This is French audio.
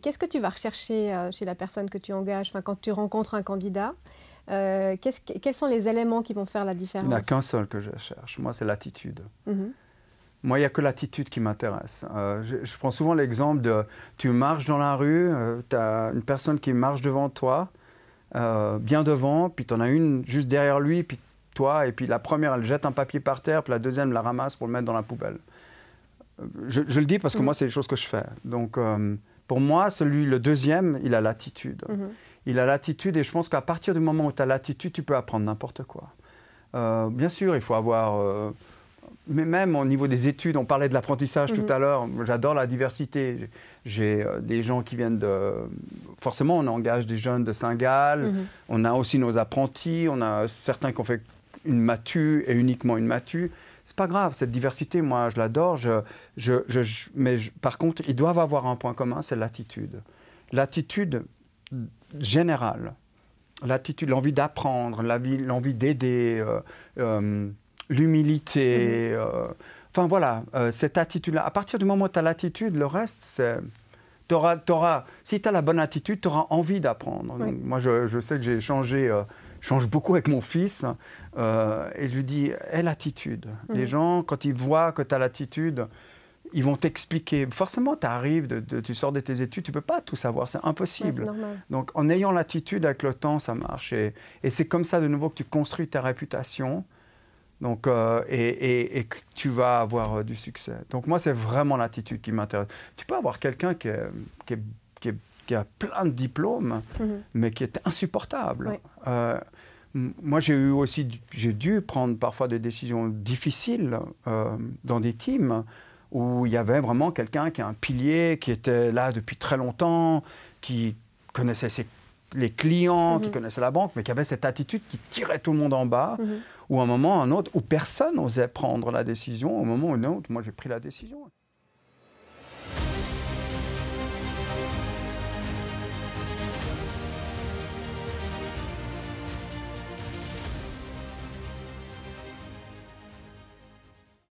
qu'est-ce que tu vas rechercher euh, chez la personne que tu engages enfin, Quand tu rencontres un candidat, euh, quels sont les éléments qui vont faire la différence Il n'y en a qu'un seul que je cherche. Moi, c'est l'attitude. Mhm. Moi, il n'y a que l'attitude qui m'intéresse. Euh, je, prends souvent l'exemple de tu marches dans la rue, tu as une personne qui marche devant toi, bien devant, puis tu en as une juste derrière lui, puis toi, et puis la première, elle jette un papier par terre, puis la deuxième la ramasse pour le mettre dans la poubelle. Je, le dis parce que mhm. moi, c'est les choses que je fais. Donc, pour moi, celui, le deuxième, il a l'attitude. Mhm. Il a l'attitude et je pense qu'à partir du moment où tu as l'attitude, tu peux apprendre n'importe quoi. Euh, bien sûr, il faut avoir... Euh, mais même au niveau des études, on parlait de l'apprentissage tout mhm. à l'heure, j'adore la diversité. J'ai euh, des gens qui viennent de... Forcément, on engage des jeunes de Saint-Gall, mhm. on a aussi nos apprentis, on a certains qui ont fait une matu et uniquement une matu c'est pas grave, cette diversité, moi, je l'adore. Je, je, mais par contre, ils doivent avoir un point commun, c'est l'attitude. L'attitude générale, l'attitude, l'envie d'apprendre, l'envie d'aider, euh, euh, l'humilité. Mhm. Euh, enfin voilà, cette attitude-là. À partir du moment où tu as l'attitude, le reste, c'est. Auras, auras, si tu as la bonne attitude, tu auras envie d'apprendre. Moi, je, sais que j'ai changé change beaucoup avec mon fils. Euh, et je lui dis, aie l'attitude. Les mhm. gens, quand ils voient que tu as l'attitude, ils vont t'expliquer. Forcément, tu arrives, de, tu sors de tes études, tu peux pas tout savoir, c'est impossible. Donc, en ayant l'attitude avec le temps, ça marche. Et, c'est comme ça, de nouveau, que tu construis ta réputation. Donc, euh, et, que tu vas avoir euh, du succès. Donc, moi, c'est vraiment l'attitude qui m'intéresse. Tu peux avoir quelqu'un qui qui qui a plein de diplômes, mhm. mais qui est insupportable. Euh, moi, j'ai eu aussi, j'ai dû prendre parfois des décisions difficiles dans des teams où il y avait vraiment quelqu'un qui a un pilier, qui était là depuis très longtemps, qui connaissait les clients, qui mhm. connaissait la banque, mais qui avait cette attitude qui tirait tout le monde en bas, mhm. ou à un moment, un autre, où personne n'osait prendre la décision, au moment où un autre, moi j'ai pris la décision.